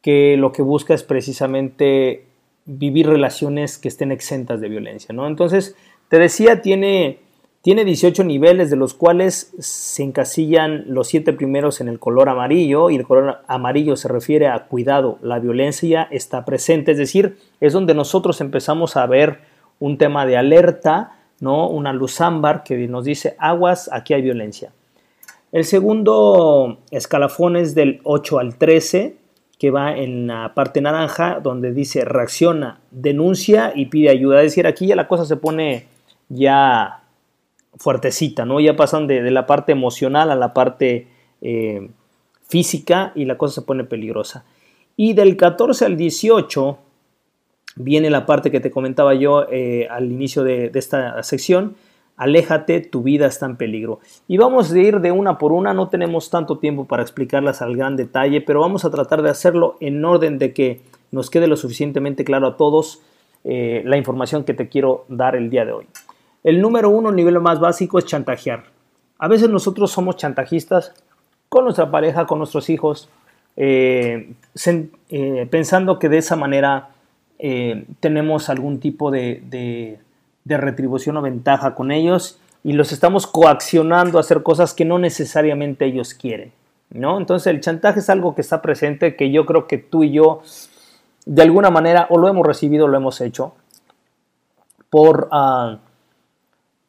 Speaker 2: que lo que busca es precisamente vivir relaciones que estén exentas de violencia, ¿no? Entonces, te decía, tiene, tiene 18 niveles, de los cuales se encasillan los siete primeros en el color amarillo, y el color amarillo se refiere a cuidado, la violencia está presente, es decir, es donde nosotros empezamos a ver un tema de alerta, ¿no? Una luz ámbar que nos dice, aguas, aquí hay violencia. El segundo escalafón es del 8 al 13, que va en la parte naranja donde dice reacciona, denuncia y pide ayuda. Es decir, aquí ya la cosa se pone ya fuertecita, ¿no? Ya pasan de, la parte emocional a la parte eh, física y la cosa se pone peligrosa. Y del 14 al 18 viene la parte que te comentaba yo eh, al inicio de esta sección, Aléjate, tu vida está en peligro. Y vamos a ir de una por una, no tenemos tanto tiempo para explicarlas al gran detalle, pero vamos a tratar de hacerlo en orden de que nos quede lo suficientemente claro a todos eh, la información que te quiero dar el día de hoy. El número uno, el nivel más básico, es chantajear. A veces nosotros somos chantajistas con nuestra pareja, con nuestros hijos, eh, pensando que de esa manera tenemos algún tipo de de retribución o ventaja con ellos y los estamos coaccionando a hacer cosas que no necesariamente ellos quieren. ¿no? Entonces el chantaje es algo que está presente, que yo creo que tú y yo de alguna manera o lo hemos recibido o lo hemos hecho por, ah,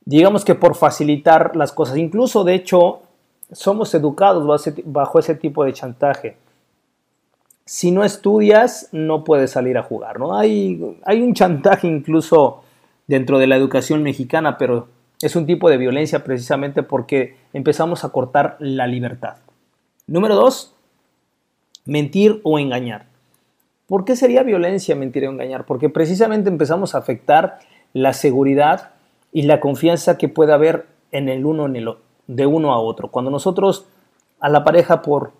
Speaker 2: digamos que por facilitar las cosas. Incluso de hecho somos educados bajo ese tipo de chantaje. Si no estudias, no puedes salir a jugar, ¿no? Hay, hay un chantaje incluso dentro de la educación mexicana, pero es un tipo de violencia precisamente porque empezamos a cortar la libertad. Número dos, mentir o engañar. ¿Por qué sería violencia mentir o engañar? Porque precisamente empezamos a afectar la seguridad y la confianza que puede haber en el uno de uno a otro. Cuando nosotros a la pareja por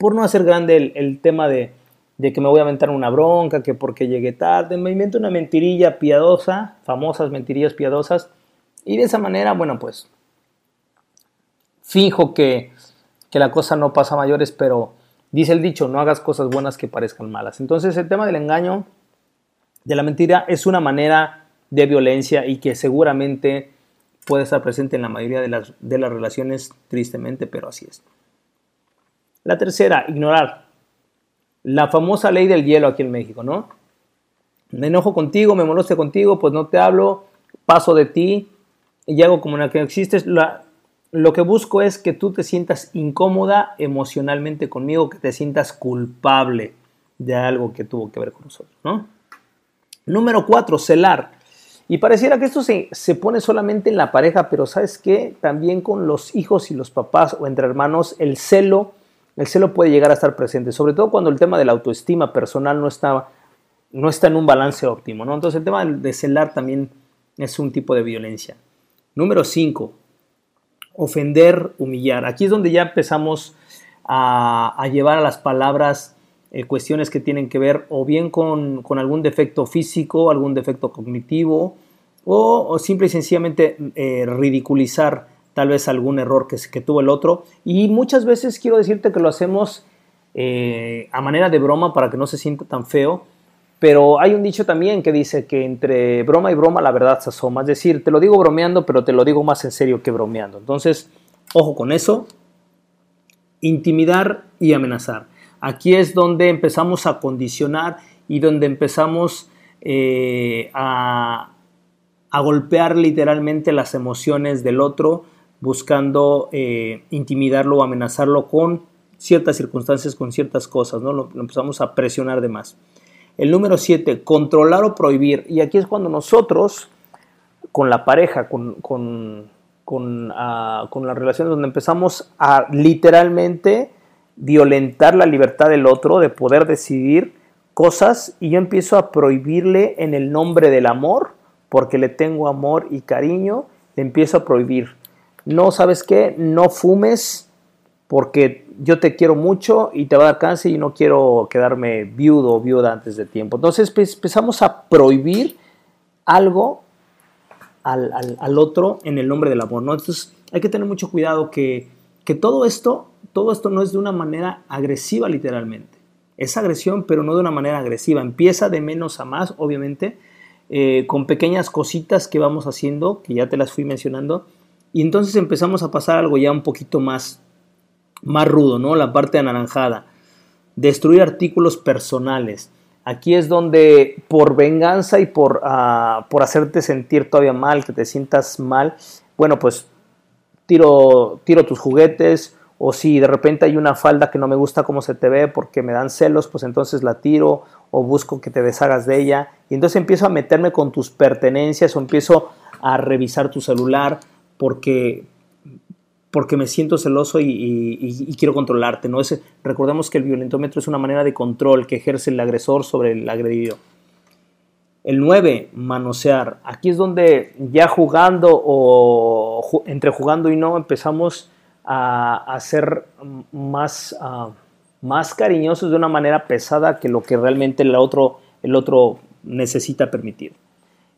Speaker 2: por no hacer grande el tema de, de que me voy a aventar una bronca, que porque llegué tarde, me invento una mentirilla piadosa, famosas mentirillas piadosas, y de esa manera, bueno, pues fijo que, que la cosa no pasa a mayores, pero dice el dicho, no hagas cosas buenas que parezcan malas. Entonces el tema del engaño, de la mentira, es una manera de violencia y que seguramente puede estar presente en la mayoría de las, de las relaciones, tristemente, pero así es. La tercera, ignorar la famosa ley del hielo aquí en México, ¿no? Me enojo contigo, me molesto contigo, pues no te hablo, paso de ti y hago como una que no existes. lo que busco es que tú te sientas incómoda emocionalmente conmigo, que te sientas culpable de algo que tuvo que ver con nosotros, ¿no? Número cuatro, celar. Y pareciera que esto se, se, pone solamente en la pareja, pero ¿sabes qué? También con los hijos y los papás o entre hermanos, el celo el celo puede llegar a estar presente, sobre todo cuando el tema de la autoestima personal no está, no está en un balance óptimo. ¿no? Entonces el tema de celar también es un tipo de violencia. Número 5. Ofender, humillar. Aquí es donde ya empezamos a, llevar a las palabras eh, cuestiones que tienen que ver o bien con, algún defecto físico, algún defecto cognitivo, o, simple y sencillamente eh, ridiculizar tal vez algún error que, que tuvo el otro. Y muchas veces quiero decirte que lo hacemos eh, a manera de broma para que no se sienta tan feo. Pero hay un dicho también que dice que entre broma y broma la verdad se asoma. Es decir, te lo digo bromeando, pero te lo digo más en serio que bromeando. Entonces, ojo con eso. Intimidar y amenazar. Aquí es donde empezamos a condicionar y donde empezamos eh, a, a golpear literalmente las emociones del otro, buscando eh, intimidarlo o amenazarlo con ciertas circunstancias, con ciertas cosas, ¿no? Lo, empezamos a presionar de más. El número 7, controlar o prohibir. Y aquí es cuando nosotros, con la pareja, con, con, con, ah, con las relaciones, donde empezamos a literalmente violentar la libertad del otro de poder decidir cosas y yo empiezo a prohibirle en el nombre del amor, porque le tengo amor y cariño, le empiezo a prohibir. No, ¿sabes qué? No fumes porque yo te quiero mucho y te va a dar cáncer y no quiero quedarme viudo o viuda antes de tiempo. Entonces pues, empezamos a prohibir algo al, otro en el nombre del amor. Entonces hay que tener mucho cuidado que, que todo esto, todo esto no es de una manera agresiva literalmente. Es agresión, pero no de una manera agresiva. Empieza de menos a más, obviamente, eh, con pequeñas cositas que vamos haciendo, que ya te las fui mencionando, y entonces empezamos a pasar algo ya un poquito más, más rudo, ¿no? La parte anaranjada. Destruir artículos personales. Aquí es donde por venganza y por, ah, por hacerte sentir todavía mal, que te sientas mal, bueno, pues tiro, tiro tus juguetes, o si de repente hay una falda que no me gusta cómo se te ve porque me dan celos, pues entonces la tiro o busco que te deshagas de ella y entonces empiezo a meterme con tus pertenencias o empiezo a revisar tu celular porque porque me siento celoso y, quiero controlarte. ¿no? recordemos que el violentómetro es una manera de control que ejerce el agresor sobre el agredido. El 9, manosear. Aquí es donde ya jugando o entre jugando y no empezamos a, ser más, más cariñosos de una manera pesada que lo que realmente el otro, el otro necesita permitir.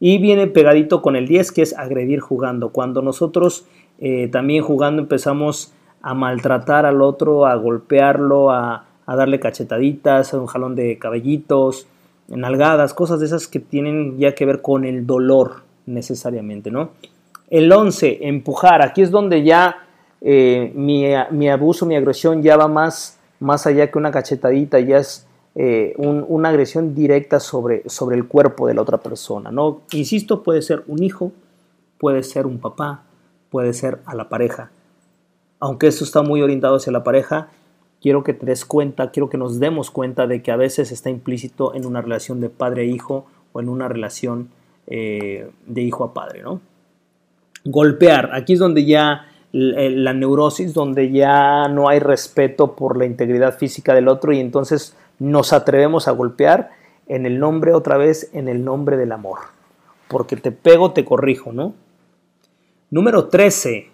Speaker 2: Y viene pegadito con el 10 que es agredir jugando. Cuando nosotros eh, también jugando empezamos a maltratar al otro, a golpearlo, a, darle cachetaditas, a un jalón de cabellitos, nalgadas, cosas de esas que tienen ya que ver con el dolor necesariamente, ¿no? El 11, empujar. Aquí es donde ya eh, mi, abuso, mi agresión ya va más, más allá que una cachetadita, ya es eh, una agresión directa sobre, sobre el cuerpo de la otra persona. ¿no? Insisto, puede ser un hijo, puede ser un papá, puede ser a la pareja. Aunque eso está muy orientado hacia la pareja, quiero que te des cuenta, quiero que nos demos cuenta de que a veces está implícito en una relación de padre a hijo o en una relación eh, de hijo a padre, ¿no? Golpear, aquí es donde ya la neurosis donde ya no hay respeto por la integridad física del otro y entonces nos atrevemos a golpear en el nombre otra vez, en el nombre del amor. Porque te pego, te corrijo, ¿no? Número 13,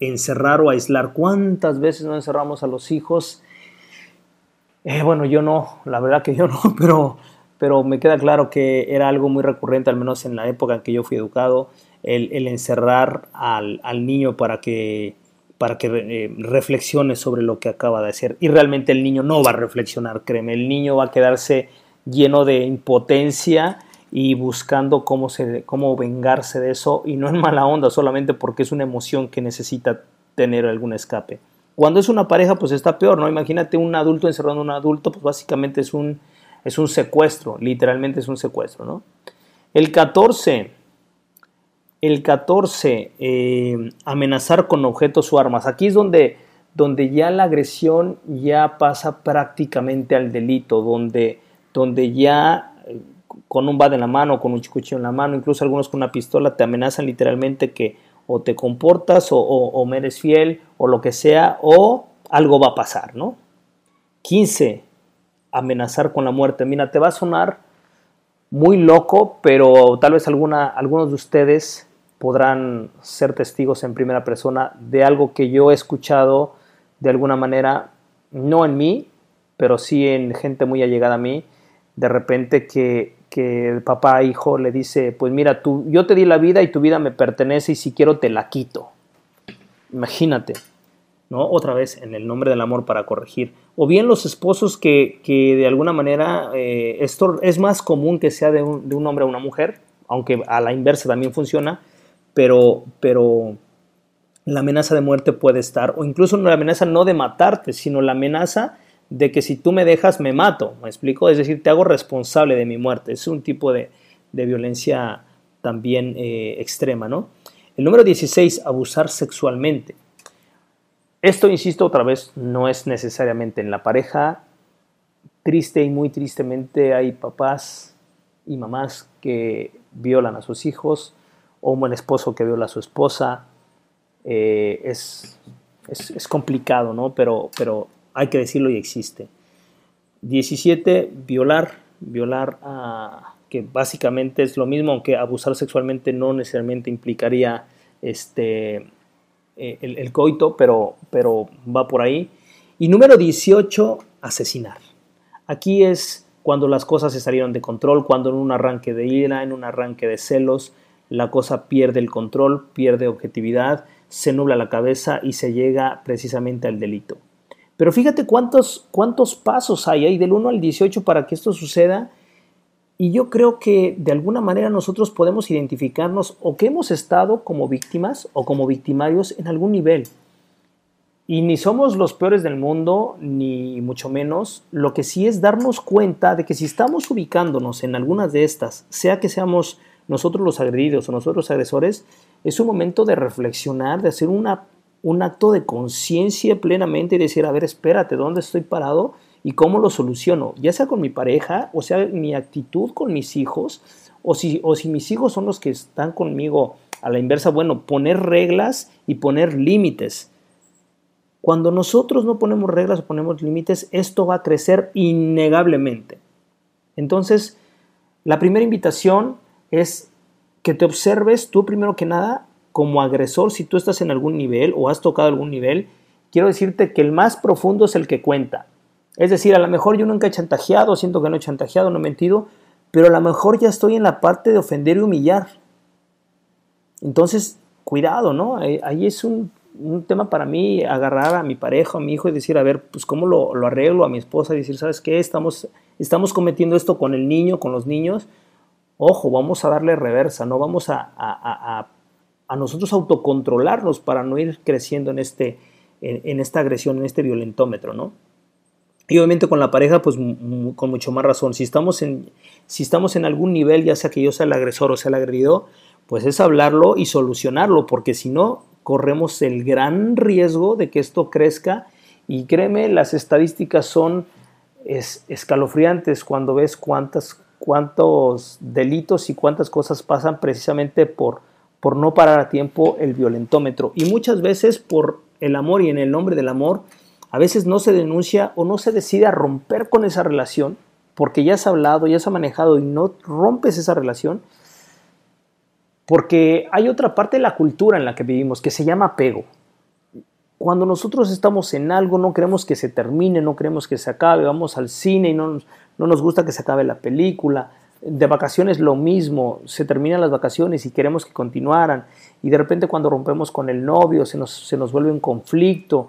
Speaker 2: encerrar o aislar. ¿Cuántas veces no encerramos a los hijos? Eh, bueno, yo no, la verdad que yo no, pero, pero me queda claro que era algo muy recurrente, al menos en la época en que yo fui educado el, encerrar al, niño para que, para que eh, reflexione sobre lo que acaba de hacer. Y realmente el niño no va a reflexionar, créeme, el niño va a quedarse lleno de impotencia y buscando cómo, se, cómo vengarse de eso y no en mala onda, solamente porque es una emoción que necesita tener algún escape. Cuando es una pareja, pues está peor, ¿no? Imagínate un adulto encerrando a un adulto, pues básicamente es un, es un secuestro, literalmente es un secuestro, ¿no? El 14, el 14, eh, amenazar con objetos o armas. Aquí es donde, donde ya la agresión ya pasa prácticamente al delito, donde, donde ya eh, con un bad en la mano, con un cuchillo en la mano, incluso algunos con una pistola te amenazan literalmente que o te comportas o, o, me eres fiel o lo que sea o algo va a pasar, ¿no? 15. Amenazar con la muerte. Mira, te va a sonar muy loco, pero tal vez alguna, algunos de ustedes podrán ser testigos en primera persona de algo que yo he escuchado de alguna manera, no en mí, pero sí en gente muy allegada a mí, de repente que, que el papá hijo le dice, pues mira, tú, yo te di la vida y tu vida me pertenece y si quiero te la quito. Imagínate, ¿no? Otra vez en el nombre del amor para corregir. O bien los esposos que, que de alguna manera, eh, esto es más común que sea de un, de un hombre a una mujer, aunque a la inversa también funciona, pero, pero la amenaza de muerte puede estar, o incluso la amenaza no de matarte, sino la amenaza de que si tú me dejas me mato, ¿me explico? Es decir, te hago responsable de mi muerte. Es un tipo de, violencia también eh, extrema, ¿no? El número 16, abusar sexualmente. Esto, insisto otra vez, no es necesariamente en la pareja. Triste y muy tristemente hay papás y mamás que violan a sus hijos o un buen esposo que viola a su esposa. Eh, es, es, complicado, ¿no? Pero, pero hay que decirlo y existe. 17, violar. Violar que básicamente es lo mismo, aunque abusar sexualmente no necesariamente implicaría este, eh, el, coito, pero, pero va por ahí. Y número 18, asesinar. Aquí es cuando las cosas se salieron de control, cuando en un arranque de ira, en un arranque de celos, la cosa pierde el control, pierde objetividad, se nubla la cabeza y se llega precisamente al delito. Pero fíjate cuántos, cuántos pasos hay, hay del 1 al 18 para que esto suceda y yo creo que de alguna manera nosotros podemos identificarnos o que hemos estado como víctimas o como victimarios en algún nivel. Y ni somos los peores del mundo, ni mucho menos. Lo que sí es darnos cuenta de que si estamos ubicándonos en algunas de estas, sea que seamos nosotros los agredidos o nosotros los agresores, es un momento de reflexionar, de hacer una, un acto de conciencia plenamente y decir, a ver, espérate, ¿dónde estoy parado? Y cómo lo soluciono, ya sea con mi pareja, o sea, mi actitud con mis hijos, o si, o si mis hijos son los que están conmigo a la inversa, bueno, poner reglas y poner límites. Cuando nosotros no ponemos reglas o ponemos límites, esto va a crecer innegablemente. Entonces, la primera invitación es que te observes tú primero que nada como agresor, si tú estás en algún nivel o has tocado algún nivel, quiero decirte que el más profundo es el que cuenta. Es decir, a lo mejor yo nunca he chantajeado, siento que no he chantajeado, no he mentido, pero a lo mejor ya estoy en la parte de ofender y humillar. Entonces, cuidado, ¿no? Ahí es un, tema para mí agarrar a mi pareja, a mi hijo y decir, a ver, pues cómo lo, arreglo a mi esposa y decir, ¿sabes qué? Estamos, estamos cometiendo esto con el niño, con los niños. Ojo, vamos a darle reversa, no vamos a, a, a, nosotros autocontrolarnos para no ir creciendo en, este, en esta agresión, en este violentómetro, ¿no? Y obviamente con la pareja, pues con mucho más razón. Si estamos, en, si estamos en algún nivel, ya sea que yo sea el agresor o sea el agredido, pues es hablarlo y solucionarlo, porque si no, corremos el gran riesgo de que esto crezca. Y créeme, las estadísticas son escalofriantes cuando ves cuántas, cuántos delitos y cuántas cosas pasan precisamente por, por no parar a tiempo el violentómetro. Y muchas veces por el amor y en el nombre del amor a veces no se denuncia o no se decide a romper con esa relación porque ya has hablado, ya se ha manejado y no rompes esa relación, porque hay otra parte de la cultura en la que vivimos que se llama apego. Cuando nosotros estamos en algo, no queremos que se termine, no queremos que se acabe, vamos al cine y no, no nos gusta que se acabe la película. De vacaciones lo mismo, se terminan las vacaciones y queremos que continuaran. Y de repente cuando rompemos con el novio se nos, se nos vuelve un conflicto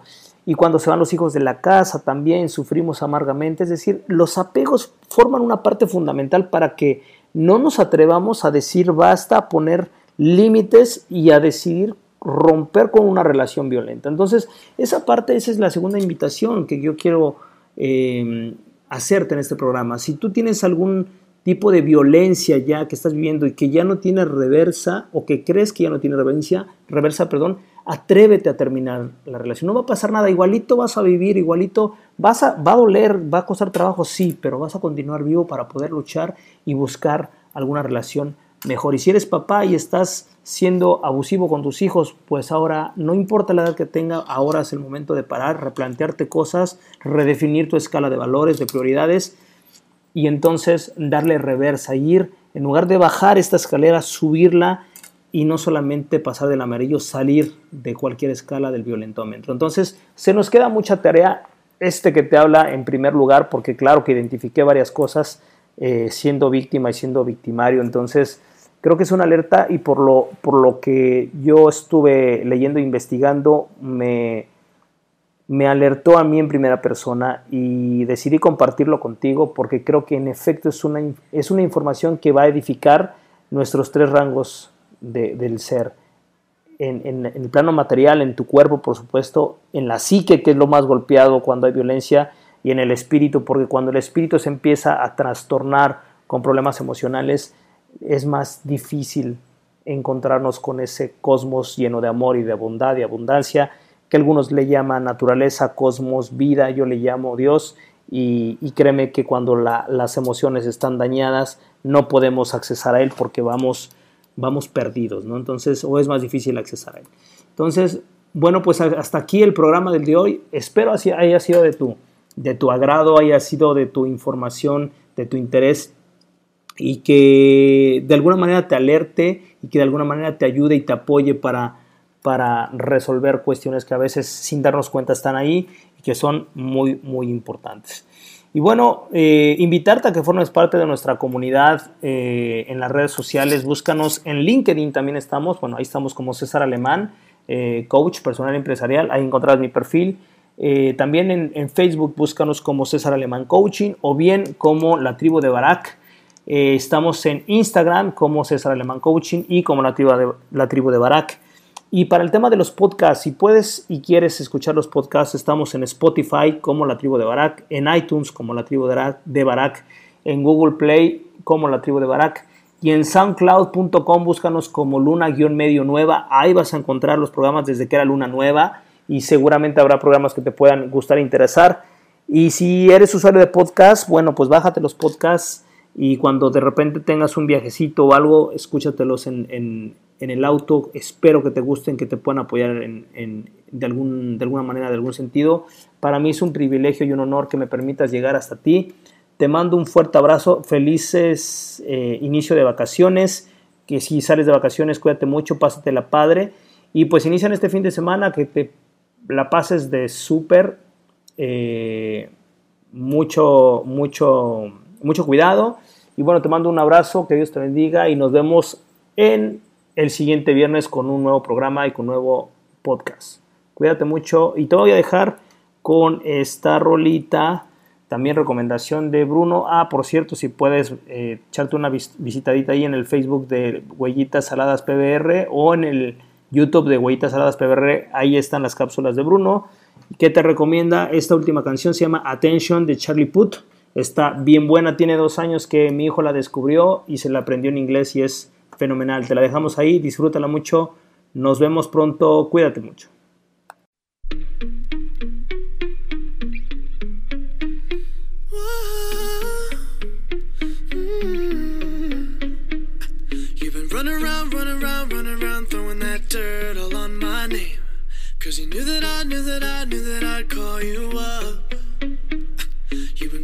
Speaker 2: y cuando se van los hijos de la casa también sufrimos amargamente. Es decir, los apegos forman una parte fundamental para que no nos atrevamos a decir basta, a poner límites y a decidir romper con una relación violenta. Entonces, esa parte, esa es la segunda invitación que yo quiero eh, hacerte en este programa. Si tú tienes algún tipo de violencia ya que estás viviendo y que ya no tiene reversa o que crees que ya no tiene reversa, reversa, perdón, atrévete a terminar la relación. No va a pasar nada, igualito vas a vivir, igualito vas a, va a doler, va a costar trabajo, sí, pero vas a continuar vivo para poder luchar y buscar alguna relación mejor. Y si eres papá y estás siendo abusivo con tus hijos, pues ahora no importa la edad que tenga, ahora es el momento de parar, replantearte cosas, redefinir tu escala de valores, de prioridades y entonces darle reversa, ir en lugar de bajar esta escalera, subirla y no solamente pasar del amarillo, salir de cualquier escala del violentómetro. Entonces, se nos queda mucha tarea. Este que te habla en primer lugar, porque claro que identifiqué varias cosas eh, siendo víctima y siendo victimario. Entonces, creo que es una alerta y por lo, por lo que yo estuve leyendo e investigando, me, me alertó a mí en primera persona y decidí compartirlo contigo porque creo que en efecto es una, es una información que va a edificar nuestros tres rangos del ser. En, el plano material, en tu cuerpo, por supuesto, en la psique, que es lo más golpeado cuando hay violencia, y en el espíritu, porque cuando el espíritu se empieza a trastornar con problemas emocionales, es más difícil encontrarnos con ese cosmos lleno de amor y de bondad y abundancia, que algunos le llaman naturaleza, cosmos, vida, yo le llamo Dios, y, créeme que cuando las emociones están dañadas no podemos accesar a Él porque vamos, vamos perdidos, ¿no? Entonces, o es más difícil accesar a Él. Entonces, bueno, pues hasta aquí el programa del de hoy. Espero así haya sido de tu, de tu agrado, haya sido de tu información, de tu interés y que de alguna manera te alerte y que de alguna manera te ayude y te apoye para, para resolver cuestiones que a veces sin darnos cuenta están ahí y que son muy, muy importantes. Y bueno, eh, invitarte a que formes parte de nuestra comunidad eh, en las redes sociales. Búscanos en LinkedIn, también estamos. Bueno, ahí estamos como César Alemán, eh, coach personal empresarial. Ahí encontrarás mi perfil. también en, Facebook búscanos como César Alemán Coaching o bien como La Tribu de Barak. Eh, estamos en Instagram como César Alemán Coaching y como la tribu, de, la tribu de Barak. Y para el tema de los podcasts, si puedes y quieres escuchar los podcasts, estamos en Spotify como la tribu de Barak, en iTunes como la tribu de Barak, en Google Play como la tribu de Barak y en soundcloud.com búscanos como Luna-Medio Nueva. Ahí vas a encontrar los programas desde que era Luna Nueva y seguramente habrá programas que te puedan gustar e interesar. Y si eres usuario de podcast, bueno, pues bájate los podcasts y cuando de repente tengas un viajecito o algo, escúchatelos en, en, en el auto. Espero que te gusten, que te puedan apoyar en, de, algún, de alguna manera, de algún sentido. Para mí es un privilegio y un honor que me permitas llegar hasta ti. Te mando un fuerte abrazo, felices eh, inicio de vacaciones, que si sales de vacaciones cuídate mucho, pásatela padre y pues inician este fin de semana que te la pases de súper, eh, mucho, mucho, mucho cuidado y bueno, te mando un abrazo, que Dios te bendiga y nos vemos en el siguiente viernes con un nuevo programa y con un nuevo podcast. Cuídate mucho y te voy a dejar con esta rolita. También recomendación de Bruno. Ah, por cierto, si puedes eh, echarte una visitadita ahí en el Facebook de Huellitas Saladas PBR o en el YouTube de Huellitas Saladas PBR, ahí están las cápsulas de Bruno. ¿Qué te recomienda? Esta última canción se llama Attention de Charlie Puth. Está bien buena, tiene dos años que mi hijo la descubrió y se la aprendió en inglés y es fenomenal. Te la dejamos ahí, disfrútala mucho. Nos vemos pronto, cuídate mucho. You knew that I knew that I knew that I'd call you up.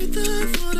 Speaker 2: you just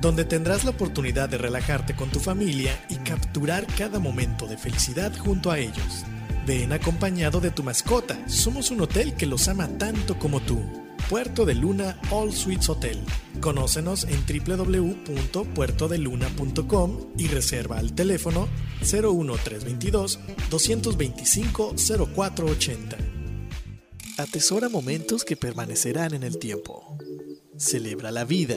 Speaker 1: donde tendrás la oportunidad de relajarte con tu familia y capturar cada momento de felicidad junto a ellos. Ven acompañado de tu mascota, somos un hotel que los ama tanto como tú. Puerto de Luna All Suites Hotel. Conócenos en www.puertodeluna.com y reserva al teléfono 01322 225 0480. Atesora momentos que permanecerán en el tiempo. Celebra la vida.